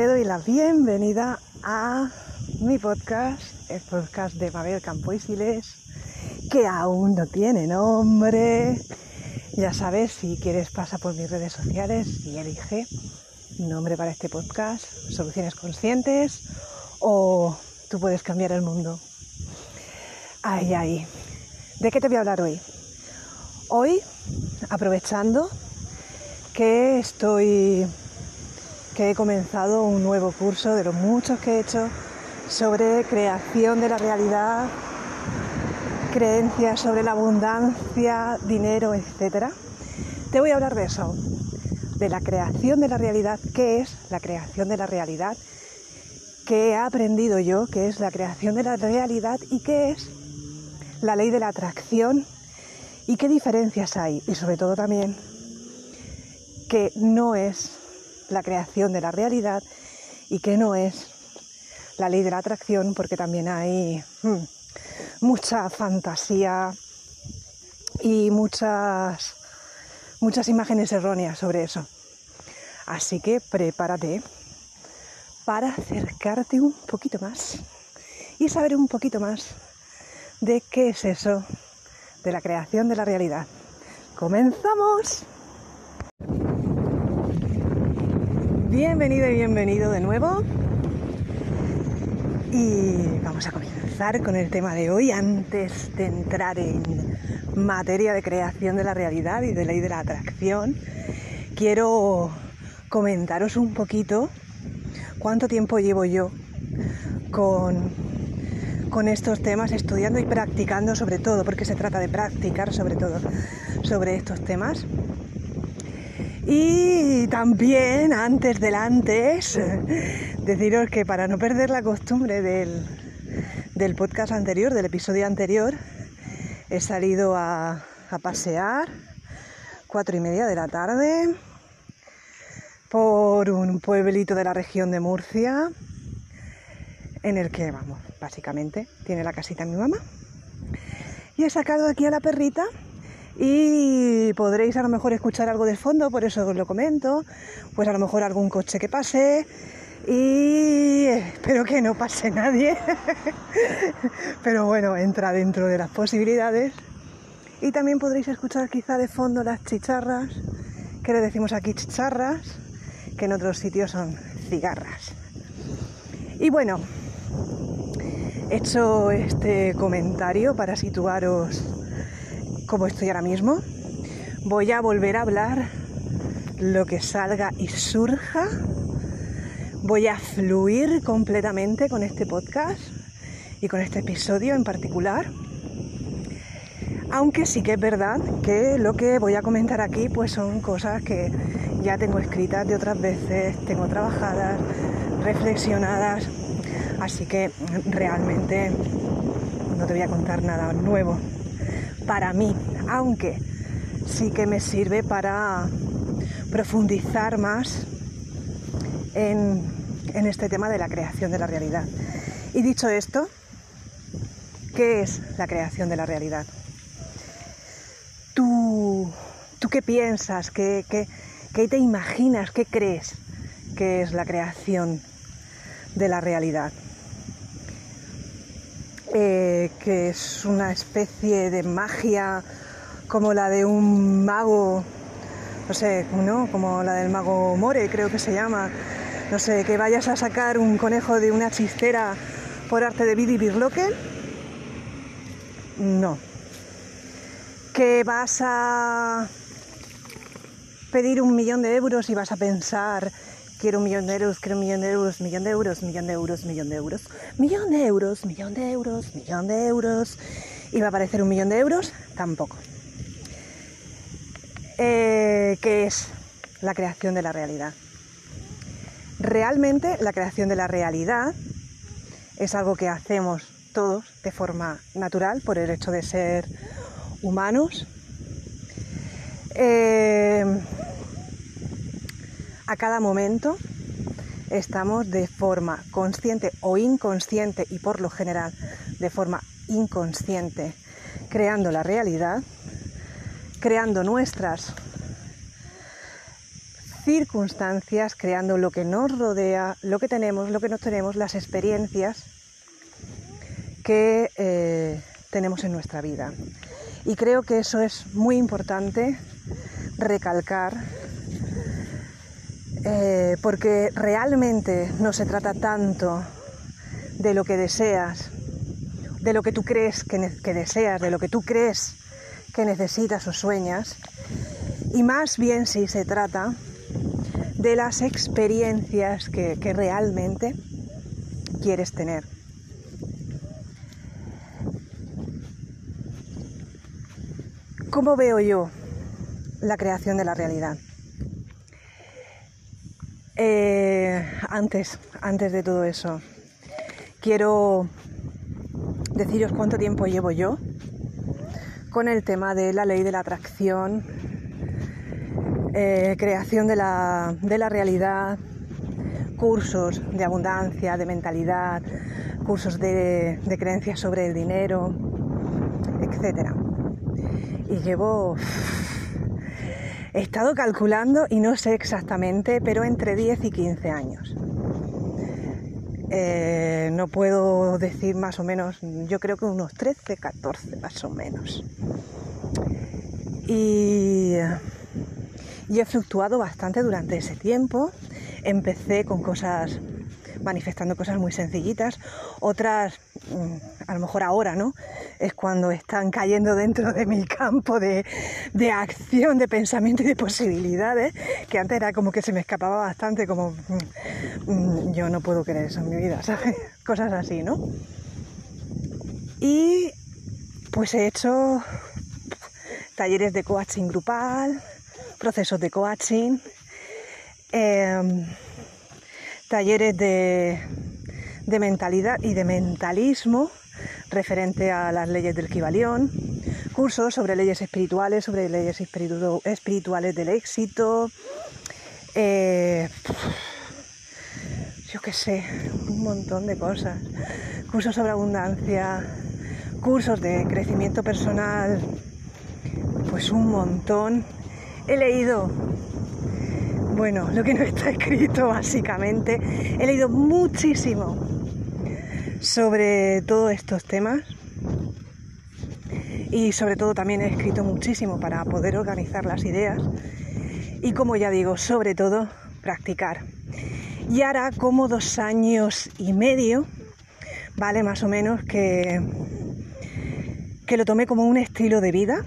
te doy la bienvenida a mi podcast, el podcast de Mabel Campo y Siles, que aún no tiene nombre. Ya sabes, si quieres pasa por mis redes sociales y elige nombre para este podcast, soluciones conscientes o tú puedes cambiar el mundo. Ay, ay. ¿De qué te voy a hablar hoy? Hoy, aprovechando que estoy que he comenzado un nuevo curso de los muchos que he hecho sobre creación de la realidad, creencias sobre la abundancia, dinero, etc. Te voy a hablar de eso, de la creación de la realidad, qué es la creación de la realidad, qué he aprendido yo, qué es la creación de la realidad y qué es la ley de la atracción y qué diferencias hay y sobre todo también que no es la creación de la realidad y que no es la ley de la atracción porque también hay hmm, mucha fantasía y muchas muchas imágenes erróneas sobre eso. Así que prepárate para acercarte un poquito más y saber un poquito más de qué es eso de la creación de la realidad. ¡Comenzamos! Bienvenido y bienvenido de nuevo. Y vamos a comenzar con el tema de hoy antes de entrar en materia de creación de la realidad y de ley de la atracción. Quiero comentaros un poquito cuánto tiempo llevo yo con, con estos temas, estudiando y practicando sobre todo, porque se trata de practicar sobre todo sobre estos temas. Y también, antes del antes, deciros que para no perder la costumbre del, podcast anterior, del episodio anterior, he salido a, a pasear, cuatro y media de la tarde, por un pueblito de la región de Murcia, en el que, vamos, básicamente tiene la casita mi mamá. Y he sacado aquí a la perrita y podréis a lo mejor escuchar algo de fondo, por eso os lo comento, pues a lo mejor algún coche que pase. Y espero que no pase nadie, pero bueno, entra dentro de las posibilidades. Y también podréis escuchar quizá de fondo las chicharras, que le decimos aquí chicharras, que en otros sitios son cigarras. Y bueno, hecho este comentario para situaros como estoy ahora mismo, voy a volver a hablar lo que salga y surja. Voy a fluir completamente con este podcast y con este episodio en particular. Aunque sí que es verdad que lo que voy a comentar aquí pues son cosas que ya tengo escritas de otras veces, tengo trabajadas, reflexionadas, así que realmente no te voy a contar nada nuevo para mí, aunque sí que me sirve para profundizar más en, este tema de la creación de la realidad. Y dicho esto, ¿qué es la creación de la realidad? ¿Tú, tú qué piensas? ¿Qué, qué te imaginas? ¿Qué crees que es la creación de la realidad? Eh, que es una especie de magia como la de un mago, no sé, ¿no? Como la del mago More, creo que se llama. No sé, que vayas a sacar un conejo de una chistera por arte de Bidi Birloque. No. Que vas a pedir un millón de euros y vas a pensar quiero un millón de euros, quiero un millón de euros, millón de euros, millón de euros, millón de euros, millón de euros, millón de euros, millón de euros. ¿Y va a aparecer un millón de euros? Tampoco. Eh, ¿Qué es la creación de la realidad? Realmente la creación de la realidad es algo que hacemos todos de forma natural por el hecho de ser humanos. Eh, a cada momento estamos de forma consciente o inconsciente y por lo general de forma inconsciente creando la realidad, creando nuestras circunstancias, creando lo que nos rodea, lo que tenemos, lo que no tenemos, las experiencias que eh, tenemos en nuestra vida. Y creo que eso es muy importante recalcar eh, porque realmente no se trata tanto de lo que deseas, de lo que tú crees que, deseas, de lo que tú crees que necesitas o sueñas, y más bien si se trata de las experiencias que, que realmente quieres tener. ¿Cómo veo yo la creación de la realidad? Eh, antes, antes de todo eso, quiero deciros cuánto tiempo llevo yo con el tema de la ley de la atracción, eh, creación de la, realidad, cursos de abundancia, de mentalidad, cursos de, de creencias sobre el dinero, etc. Y llevo He estado calculando y no sé exactamente, pero entre 10 y 15 años. Eh, no puedo decir más o menos, yo creo que unos 13, 14 más o menos. Y, y he fluctuado bastante durante ese tiempo. Empecé con cosas manifestando cosas muy sencillitas, otras mm, a lo mejor ahora, ¿no? Es cuando están cayendo dentro de mi campo de, acción, de pensamiento y de posibilidades, que antes era como que se me escapaba bastante, como mm, mm, yo no puedo querer eso en mi vida, ¿sabes? Cosas así, ¿no? Y pues he hecho talleres de coaching grupal, procesos de coaching. Em, talleres de, mentalidad y de mentalismo referente a las leyes del Kibalión, cursos sobre leyes espirituales, sobre leyes espirituales del éxito, eh, yo qué sé, un montón de cosas, cursos sobre abundancia, cursos de crecimiento personal, pues un montón. He leído bueno, lo que no está escrito básicamente. He leído muchísimo sobre todos estos temas y sobre todo también he escrito muchísimo para poder organizar las ideas y como ya digo, sobre todo practicar. Y ahora como dos años y medio, vale más o menos que, que lo tomé como un estilo de vida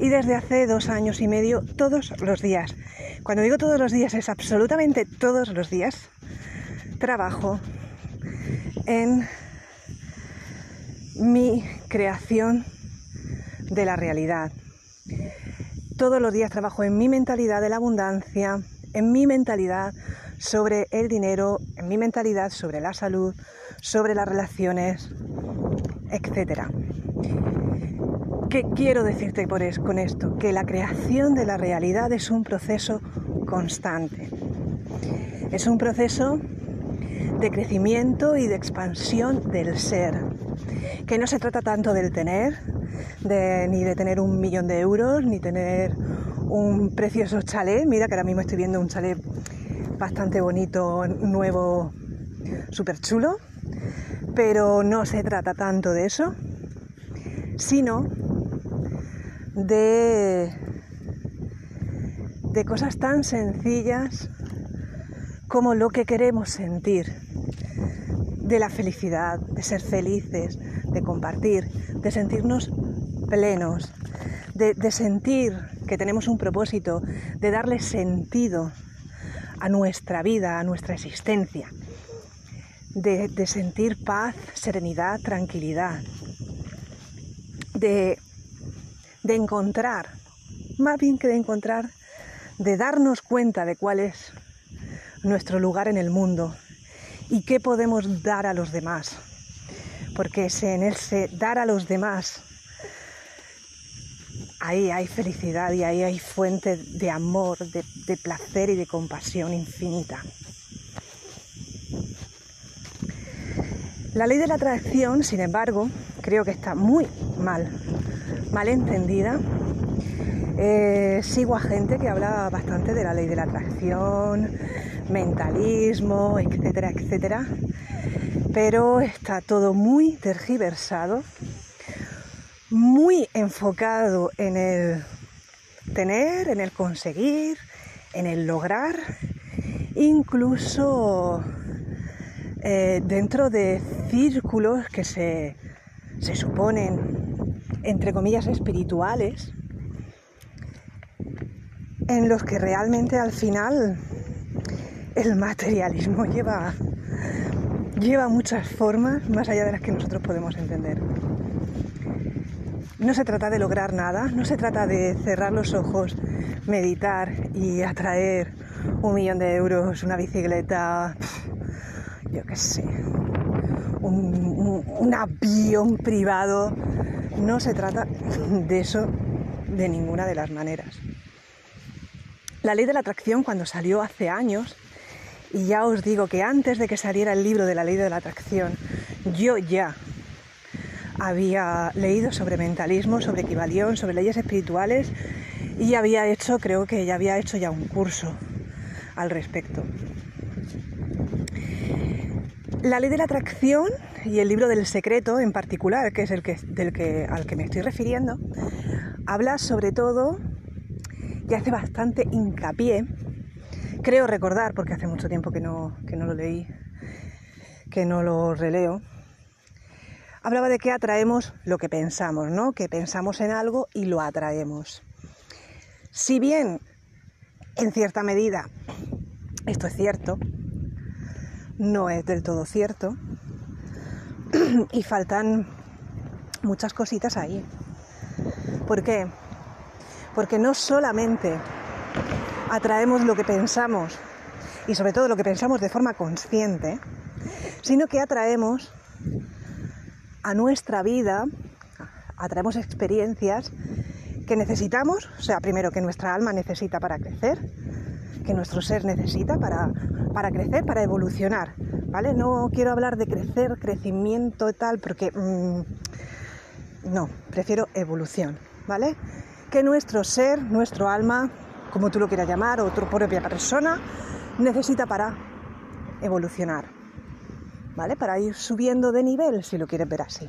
y desde hace dos años y medio todos los días cuando digo todos los días es absolutamente todos los días. Trabajo en mi creación de la realidad. Todos los días trabajo en mi mentalidad de la abundancia, en mi mentalidad sobre el dinero, en mi mentalidad sobre la salud, sobre las relaciones, etc. ¿Qué quiero decirte por con esto? Que la creación de la realidad es un proceso constante. Es un proceso de crecimiento y de expansión del ser, que no se trata tanto del tener, ni de tener un millón de euros, ni tener un precioso chalet. Mira que ahora mismo estoy viendo un chalet bastante bonito, nuevo, súper chulo, pero no se trata tanto de eso, sino de, de cosas tan sencillas como lo que queremos sentir, de la felicidad, de ser felices, de compartir, de sentirnos plenos, de, sentir que tenemos un propósito, de darle sentido a nuestra vida, a nuestra existencia, de, de sentir paz, serenidad, tranquilidad, de de encontrar, más bien que de encontrar, de darnos cuenta de cuál es nuestro lugar en el mundo y qué podemos dar a los demás. Porque en ese dar a los demás, ahí hay felicidad y ahí hay fuente de amor, de, de placer y de compasión infinita. La ley de la atracción, sin embargo, creo que está muy mal mal entendida, Eh, sigo a gente que habla bastante de la ley de la atracción, mentalismo, etcétera, etcétera. Pero está todo muy tergiversado, muy enfocado en el tener, en el conseguir, en el lograr, incluso eh, dentro de círculos que se, se suponen, entre comillas, espirituales, en los que realmente al final el materialismo lleva, lleva muchas formas más allá de las que nosotros podemos entender. No se trata de lograr nada, no se trata de cerrar los ojos, meditar y atraer un millón de euros, una bicicleta, yo qué sé, un, un avión privado. No se trata de eso de ninguna de las maneras. La ley de la atracción cuando salió hace años, y ya os digo que antes de que saliera el libro de la ley de la atracción, yo ya había leído sobre mentalismo, sobre equivalión, sobre leyes espirituales y había hecho, creo que ya había hecho ya un curso al respecto. La ley de la atracción y el libro del secreto en particular, que es el que, al que me estoy refiriendo, habla sobre todo y hace bastante hincapié, creo recordar, porque hace mucho tiempo que no, que no lo leí, que no lo releo, hablaba de que atraemos lo que pensamos, ¿no? Que pensamos en algo y lo atraemos. Si bien, en cierta medida, esto es cierto, no es del todo cierto y faltan muchas cositas ahí. ¿Por qué? porque no solamente atraemos lo que pensamos y sobre todo lo que pensamos de forma consciente, sino que atraemos a nuestra vida, atraemos experiencias que necesitamos, o sea, primero que nuestra alma necesita para crecer, que nuestro ser necesita para, para crecer, para evolucionar, ¿vale? No quiero hablar de crecer, crecimiento tal, porque mm, no, prefiero evolución, ¿vale? que nuestro ser, nuestro alma, como tú lo quieras llamar, o tu propia persona, necesita para evolucionar. ¿Vale? Para ir subiendo de nivel, si lo quieres ver así.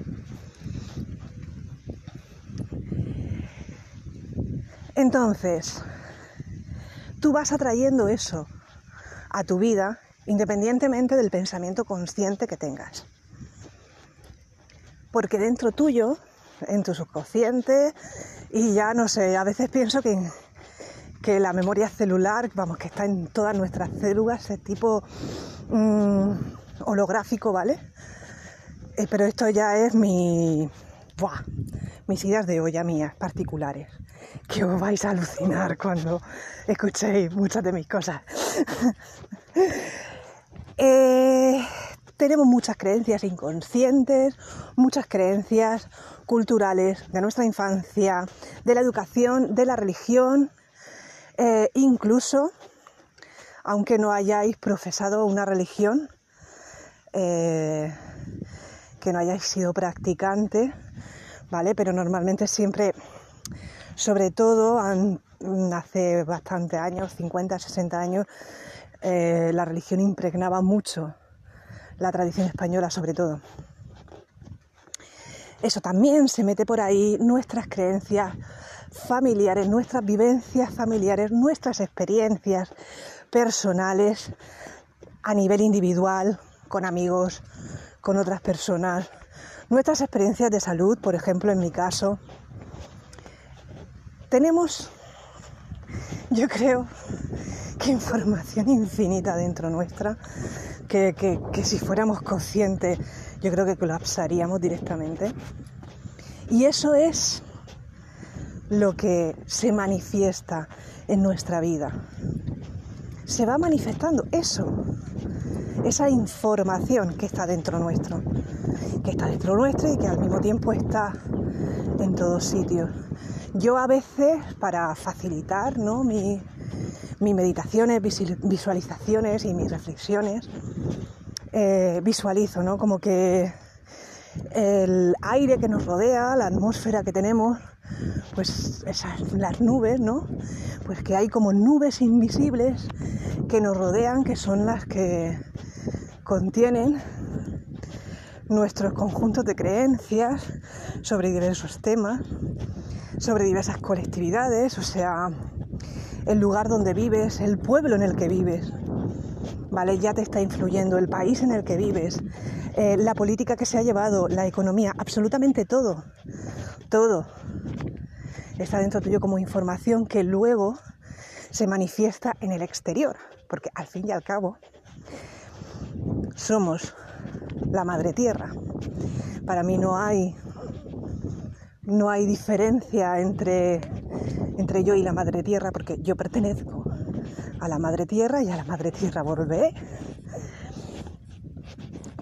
Entonces, tú vas atrayendo eso a tu vida independientemente del pensamiento consciente que tengas. Porque dentro tuyo, en tu subconsciente, y ya no sé, a veces pienso que, que la memoria celular, vamos, que está en todas nuestras células, es tipo mm, holográfico, ¿vale? Eh, pero esto ya es mi. Buah, mis ideas de olla mías particulares. Que os vais a alucinar cuando escuchéis muchas de mis cosas. eh, tenemos muchas creencias inconscientes, muchas creencias culturales de nuestra infancia, de la educación, de la religión, eh, incluso, aunque no hayáis profesado una religión, eh, que no hayáis sido practicante, ¿vale? Pero normalmente siempre, sobre todo hace bastantes años, 50, 60 años, eh, la religión impregnaba mucho la tradición española sobre todo. Eso también se mete por ahí, nuestras creencias familiares, nuestras vivencias familiares, nuestras experiencias personales a nivel individual, con amigos, con otras personas, nuestras experiencias de salud, por ejemplo, en mi caso. Tenemos, yo creo, que información infinita dentro nuestra que, si fuéramos conscientes yo creo que colapsaríamos directamente. Y eso es lo que se manifiesta en nuestra vida. Se va manifestando eso, esa información que está dentro nuestro, que está dentro nuestro y que al mismo tiempo está en todos sitios. Yo a veces, para facilitar mis meditaciones, visualizaciones y mis reflexiones, eh, visualizo, ¿no? Como que el aire que nos rodea, la atmósfera que tenemos, pues esas, las nubes, ¿no? Pues que hay como nubes invisibles que nos rodean, que son las que contienen nuestros conjuntos de creencias sobre diversos temas, sobre diversas colectividades, o sea, el lugar donde vives, el pueblo en el que vives, ¿vale? Ya te está influyendo el país en el que vives, eh, la política que se ha llevado, la economía, absolutamente todo, todo está dentro tuyo como información que luego se manifiesta en el exterior, porque al fin y al cabo somos la madre tierra. Para mí no hay no hay diferencia entre, entre yo y la madre tierra porque yo pertenezco a la madre tierra y a la madre tierra volveré.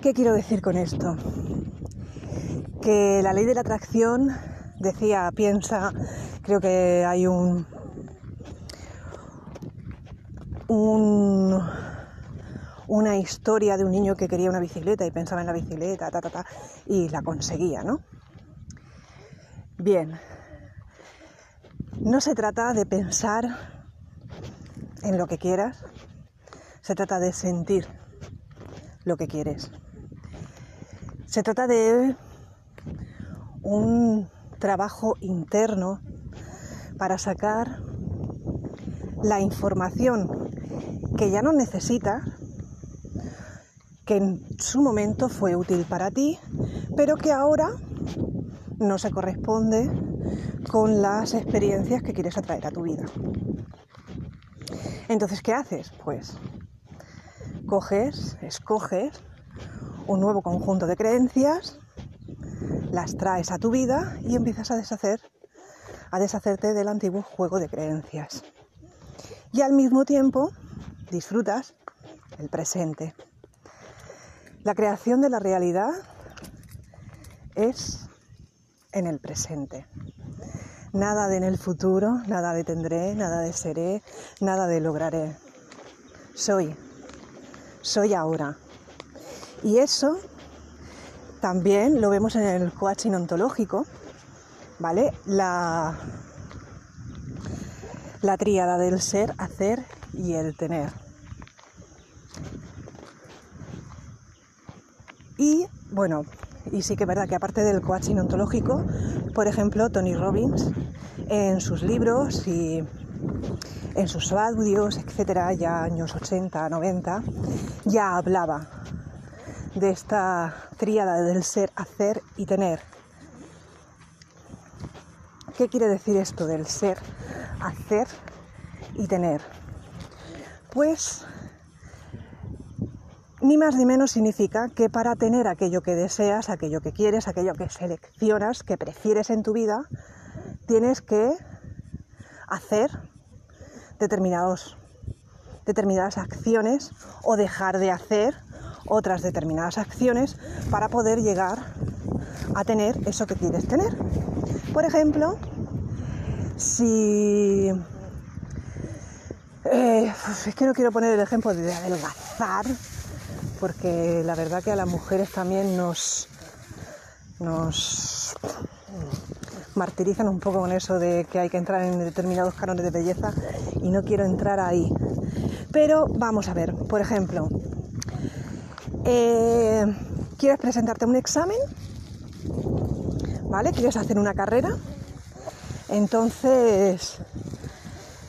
¿Qué quiero decir con esto? Que la ley de la atracción decía, piensa, creo que hay un, un una historia de un niño que quería una bicicleta y pensaba en la bicicleta, ta, ta, ta, y la conseguía, ¿no? Bien, no se trata de pensar en lo que quieras, se trata de sentir lo que quieres. Se trata de un trabajo interno para sacar la información que ya no necesitas que en su momento fue útil para ti, pero que ahora no se corresponde con las experiencias que quieres atraer a tu vida. Entonces, ¿qué haces? Pues coges, escoges un nuevo conjunto de creencias, las traes a tu vida y empiezas a deshacer, a deshacerte del antiguo juego de creencias. Y al mismo tiempo disfrutas el presente. La creación de la realidad es en el presente. Nada de en el futuro, nada de tendré, nada de seré, nada de lograré. Soy, soy ahora. Y eso también lo vemos en el coaching ontológico, ¿vale? La, la tríada del ser, hacer y el tener. Y bueno, y sí que es verdad que aparte del coaching ontológico, por ejemplo, Tony Robbins en sus libros y en sus audios, etcétera, ya años 80, 90, ya hablaba de esta tríada del ser, hacer y tener. ¿Qué quiere decir esto del ser, hacer y tener? Pues ni más ni menos significa que para tener aquello que deseas, aquello que quieres, aquello que seleccionas, que prefieres en tu vida, tienes que hacer determinados, determinadas acciones o dejar de hacer otras determinadas acciones para poder llegar a tener eso que quieres tener. Por ejemplo, si... Eh, es que no quiero poner el ejemplo de adelgazar, porque la verdad que a las mujeres también nos, nos martirizan un poco con eso de que hay que entrar en determinados cánones de belleza y no quiero entrar ahí. Pero vamos a ver, por ejemplo, eh, ¿quieres presentarte un examen? ¿Vale? ¿Quieres hacer una carrera? Entonces,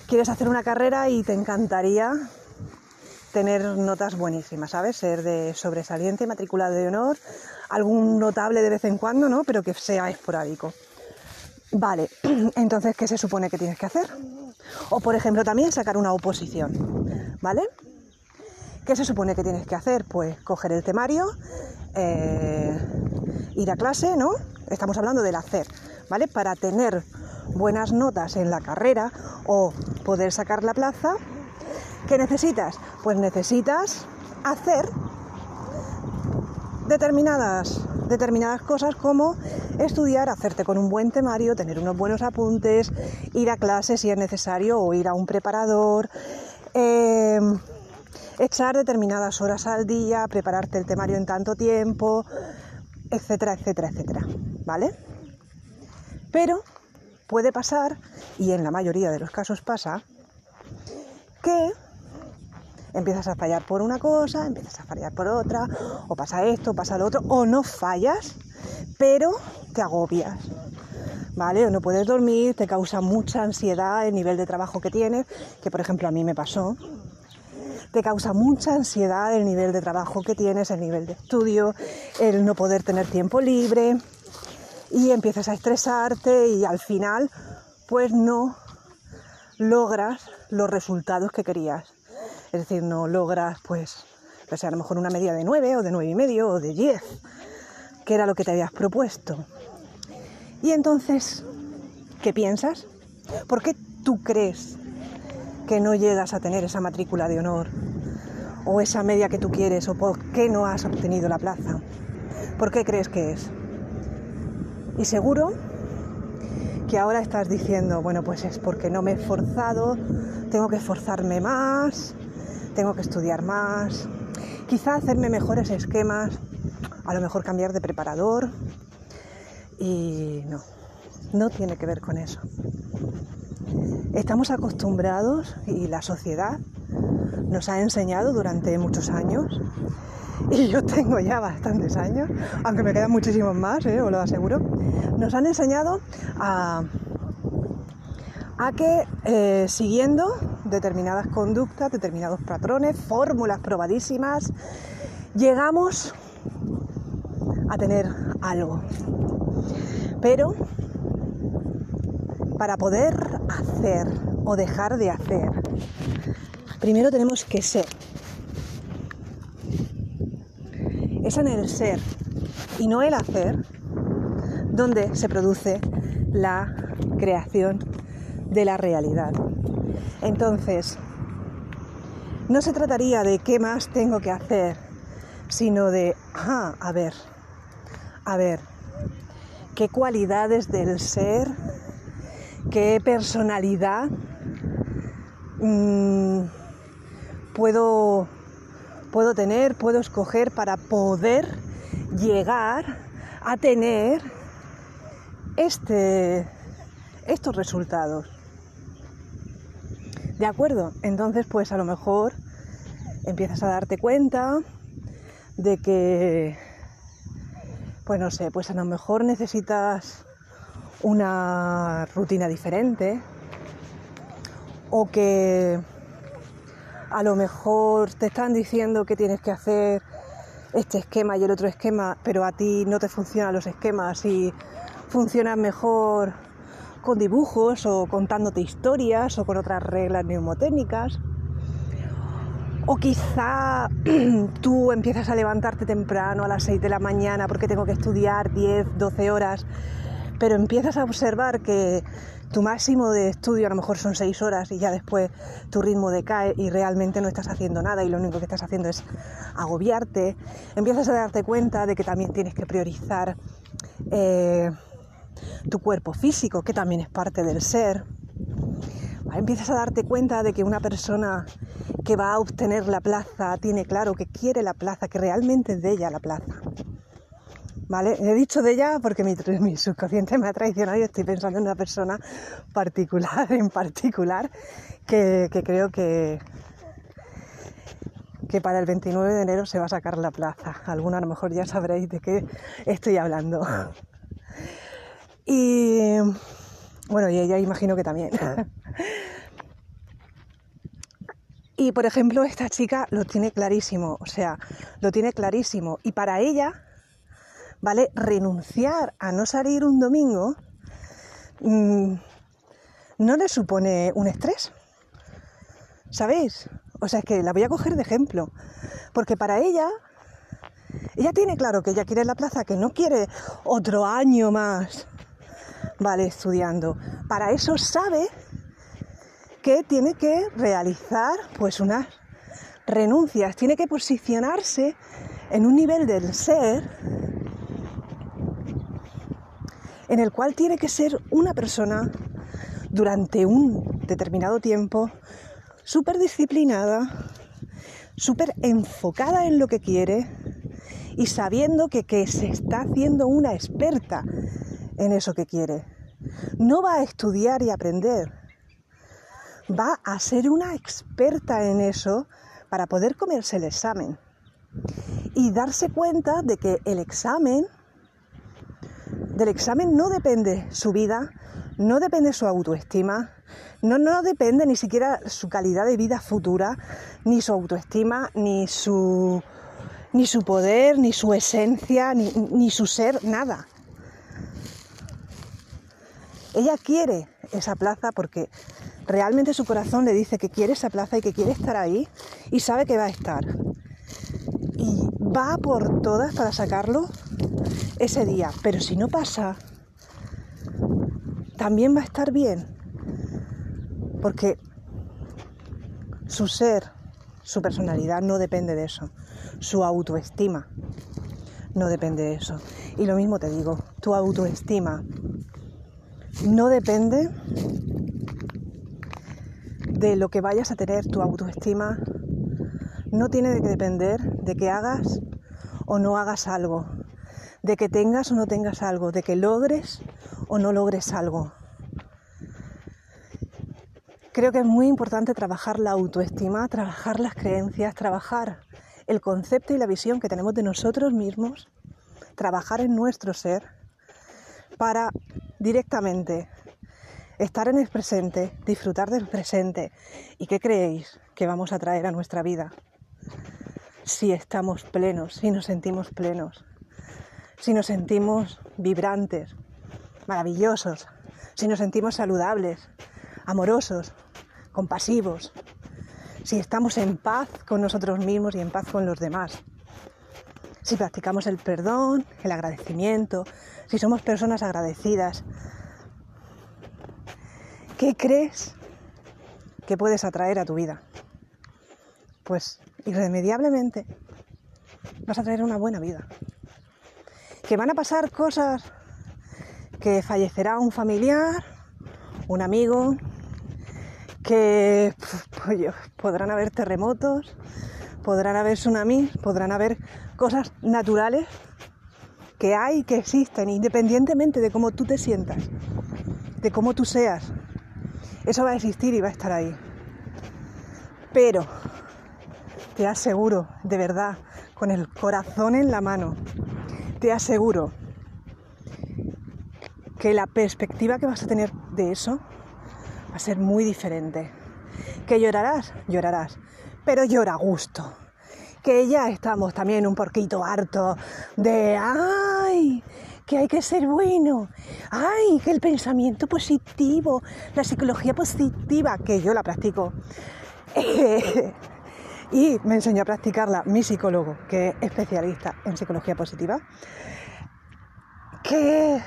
quieres hacer una carrera y te encantaría tener notas buenísimas, ¿sabes? Ser de sobresaliente, matriculado de honor, algún notable de vez en cuando, ¿no? Pero que sea esporádico. Vale, entonces, ¿qué se supone que tienes que hacer? O, por ejemplo, también sacar una oposición, ¿vale? ¿Qué se supone que tienes que hacer? Pues coger el temario, eh, ir a clase, ¿no? Estamos hablando del hacer, ¿vale? Para tener buenas notas en la carrera o poder sacar la plaza, ¿Qué necesitas? Pues necesitas hacer determinadas, determinadas cosas como estudiar, hacerte con un buen temario, tener unos buenos apuntes, ir a clase si es necesario o ir a un preparador, em, echar determinadas horas al día, prepararte el temario en tanto tiempo, etcétera, etcétera, etcétera. ¿Vale? Pero puede pasar, y en la mayoría de los casos pasa, que empiezas a fallar por una cosa, empiezas a fallar por otra, o pasa esto, pasa lo otro, o no fallas, pero te agobias. ¿Vale? O no puedes dormir, te causa mucha ansiedad el nivel de trabajo que tienes, que por ejemplo a mí me pasó. Te causa mucha ansiedad el nivel de trabajo que tienes, el nivel de estudio, el no poder tener tiempo libre y empiezas a estresarte y al final pues no logras los resultados que querías. Es decir, no logras, pues, pues a lo mejor una media de 9 o de nueve y medio o de 10, que era lo que te habías propuesto. Y entonces, ¿qué piensas? ¿Por qué tú crees que no llegas a tener esa matrícula de honor? ¿O esa media que tú quieres? ¿O por qué no has obtenido la plaza? ¿Por qué crees que es? Y seguro que ahora estás diciendo, bueno, pues es porque no me he esforzado, tengo que esforzarme más, tengo que estudiar más, quizá hacerme mejores esquemas, a lo mejor cambiar de preparador. Y no, no tiene que ver con eso. Estamos acostumbrados y la sociedad nos ha enseñado durante muchos años, y yo tengo ya bastantes años, aunque me quedan muchísimos más, ¿eh? os lo aseguro, nos han enseñado a, a que eh, siguiendo determinadas conductas, determinados patrones, fórmulas probadísimas, llegamos a tener algo. Pero para poder hacer o dejar de hacer, primero tenemos que ser. Es en el ser y no el hacer donde se produce la creación de la realidad. Entonces, no se trataría de qué más tengo que hacer, sino de, ah, a ver, a ver, qué cualidades del ser, qué personalidad mm, puedo, puedo tener, puedo escoger para poder llegar a tener este, estos resultados. ¿De acuerdo? Entonces, pues a lo mejor empiezas a darte cuenta de que, pues no sé, pues a lo mejor necesitas una rutina diferente o que a lo mejor te están diciendo que tienes que hacer este esquema y el otro esquema, pero a ti no te funcionan los esquemas y funcionan mejor con dibujos o contándote historias o con otras reglas neumotécnicas. O quizá tú empiezas a levantarte temprano a las 6 de la mañana porque tengo que estudiar 10, 12 horas, pero empiezas a observar que tu máximo de estudio a lo mejor son 6 horas y ya después tu ritmo decae y realmente no estás haciendo nada y lo único que estás haciendo es agobiarte. Empiezas a darte cuenta de que también tienes que priorizar. Eh, tu cuerpo físico, que también es parte del ser. Empiezas a darte cuenta de que una persona que va a obtener la plaza tiene claro que quiere la plaza, que realmente es de ella la plaza. ¿Vale? He dicho de ella porque mi, mi subconsciente me ha traicionado y estoy pensando en una persona particular, en particular, que, que creo que, que para el 29 de enero se va a sacar la plaza. Alguna a lo mejor ya sabréis de qué estoy hablando. Y bueno, y ella imagino que también. y por ejemplo, esta chica lo tiene clarísimo, o sea, lo tiene clarísimo. Y para ella, ¿vale? Renunciar a no salir un domingo mm, no le supone un estrés. ¿Sabéis? O sea, es que la voy a coger de ejemplo. Porque para ella, ella tiene claro que ella quiere la plaza, que no quiere otro año más vale estudiando. Para eso sabe que tiene que realizar pues unas renuncias, tiene que posicionarse en un nivel del ser en el cual tiene que ser una persona durante un determinado tiempo súper disciplinada, súper enfocada en lo que quiere y sabiendo que, que se está haciendo una experta en eso que quiere. no va a estudiar y aprender, va a ser una experta en eso para poder comerse el examen y darse cuenta de que el examen, del examen no depende su vida, no depende su autoestima, no, no depende ni siquiera su calidad de vida futura, ni su autoestima, ni su, ni su poder, ni su esencia, ni, ni su ser, nada. Ella quiere esa plaza porque realmente su corazón le dice que quiere esa plaza y que quiere estar ahí y sabe que va a estar. Y va por todas para sacarlo ese día. Pero si no pasa, también va a estar bien. Porque su ser, su personalidad no depende de eso. Su autoestima no depende de eso. Y lo mismo te digo, tu autoestima no depende de lo que vayas a tener tu autoestima no tiene que depender de que hagas o no hagas algo, de que tengas o no tengas algo, de que logres o no logres algo. Creo que es muy importante trabajar la autoestima, trabajar las creencias, trabajar el concepto y la visión que tenemos de nosotros mismos, trabajar en nuestro ser para directamente estar en el presente, disfrutar del presente. ¿Y qué creéis que vamos a traer a nuestra vida? Si estamos plenos, si nos sentimos plenos, si nos sentimos vibrantes, maravillosos, si nos sentimos saludables, amorosos, compasivos, si estamos en paz con nosotros mismos y en paz con los demás, si practicamos el perdón, el agradecimiento, si somos personas agradecidas, ¿Qué crees que puedes atraer a tu vida? Pues irremediablemente vas a traer una buena vida. Que van a pasar cosas, que fallecerá un familiar, un amigo, que pues, podrán haber terremotos, podrán haber tsunamis, podrán haber cosas naturales que hay, que existen, independientemente de cómo tú te sientas, de cómo tú seas, eso va a existir y va a estar ahí. Pero te aseguro, de verdad, con el corazón en la mano, te aseguro que la perspectiva que vas a tener de eso va a ser muy diferente. Que llorarás, llorarás, pero llora a gusto. Que ya estamos también un poquito harto de, ay, que hay que ser bueno, ay, que el pensamiento positivo, la psicología positiva, que yo la practico. y me enseñó a practicarla mi psicólogo, que es especialista en psicología positiva, que,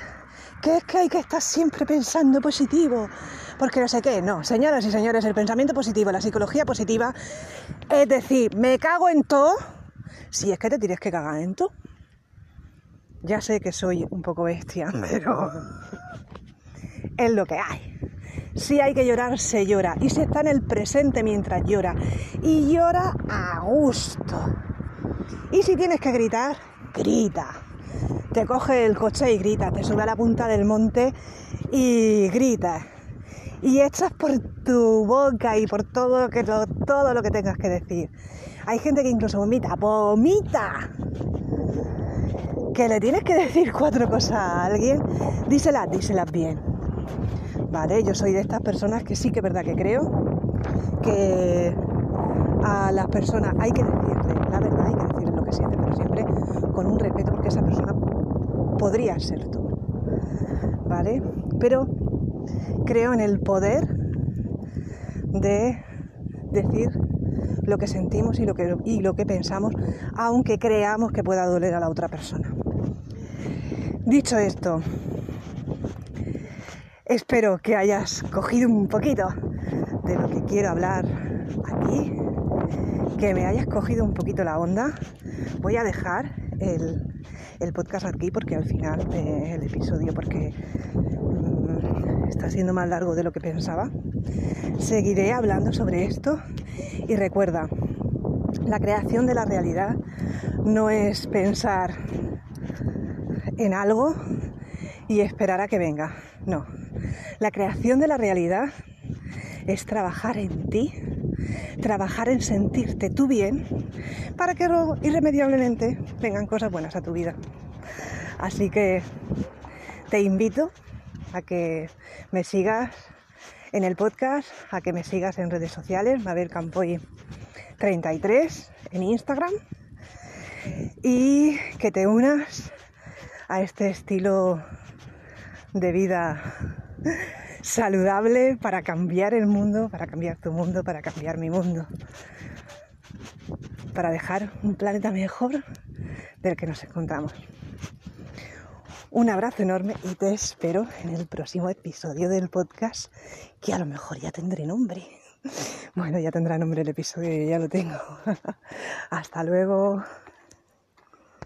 que es que hay que estar siempre pensando positivo, porque no sé qué, no, señoras y señores, el pensamiento positivo, la psicología positiva, es decir, me cago en todo, si es que te tienes que cagar en todo. Ya sé que soy un poco bestia, pero es lo que hay. Si hay que llorar, se llora. Y se está en el presente mientras llora. Y llora a gusto. Y si tienes que gritar, grita. Te coge el coche y grita. Te sube a la punta del monte y grita. Y echas por tu boca y por todo lo que, todo lo que tengas que decir. Hay gente que incluso vomita. ¡Vomita! que le tienes que decir cuatro cosas a alguien, díselas, díselas bien. Vale, yo soy de estas personas que sí que es verdad que creo que a las personas hay que decirle la verdad, hay que decirle lo que siente, pero siempre con un respeto porque esa persona podría ser tú. ¿Vale? Pero creo en el poder de decir lo que sentimos y lo que, y lo que pensamos, aunque creamos que pueda doler a la otra persona. Dicho esto, espero que hayas cogido un poquito de lo que quiero hablar aquí, que me hayas cogido un poquito la onda. Voy a dejar el, podcast aquí porque al final del episodio, porque está siendo más largo de lo que pensaba, seguiré hablando sobre esto y recuerda, la creación de la realidad no es pensar en algo y esperar a que venga. No, la creación de la realidad es trabajar en ti, trabajar en sentirte tú bien para que irremediablemente vengan cosas buenas a tu vida. Así que te invito a que me sigas en el podcast, a que me sigas en redes sociales, Mabel Campoy 33 en Instagram y que te unas a este estilo de vida saludable para cambiar el mundo, para cambiar tu mundo, para cambiar mi mundo, para dejar un planeta mejor del que nos encontramos. Un abrazo enorme y te espero en el próximo episodio del podcast, que a lo mejor ya tendré nombre. Bueno, ya tendrá nombre el episodio, ya lo tengo. Hasta luego.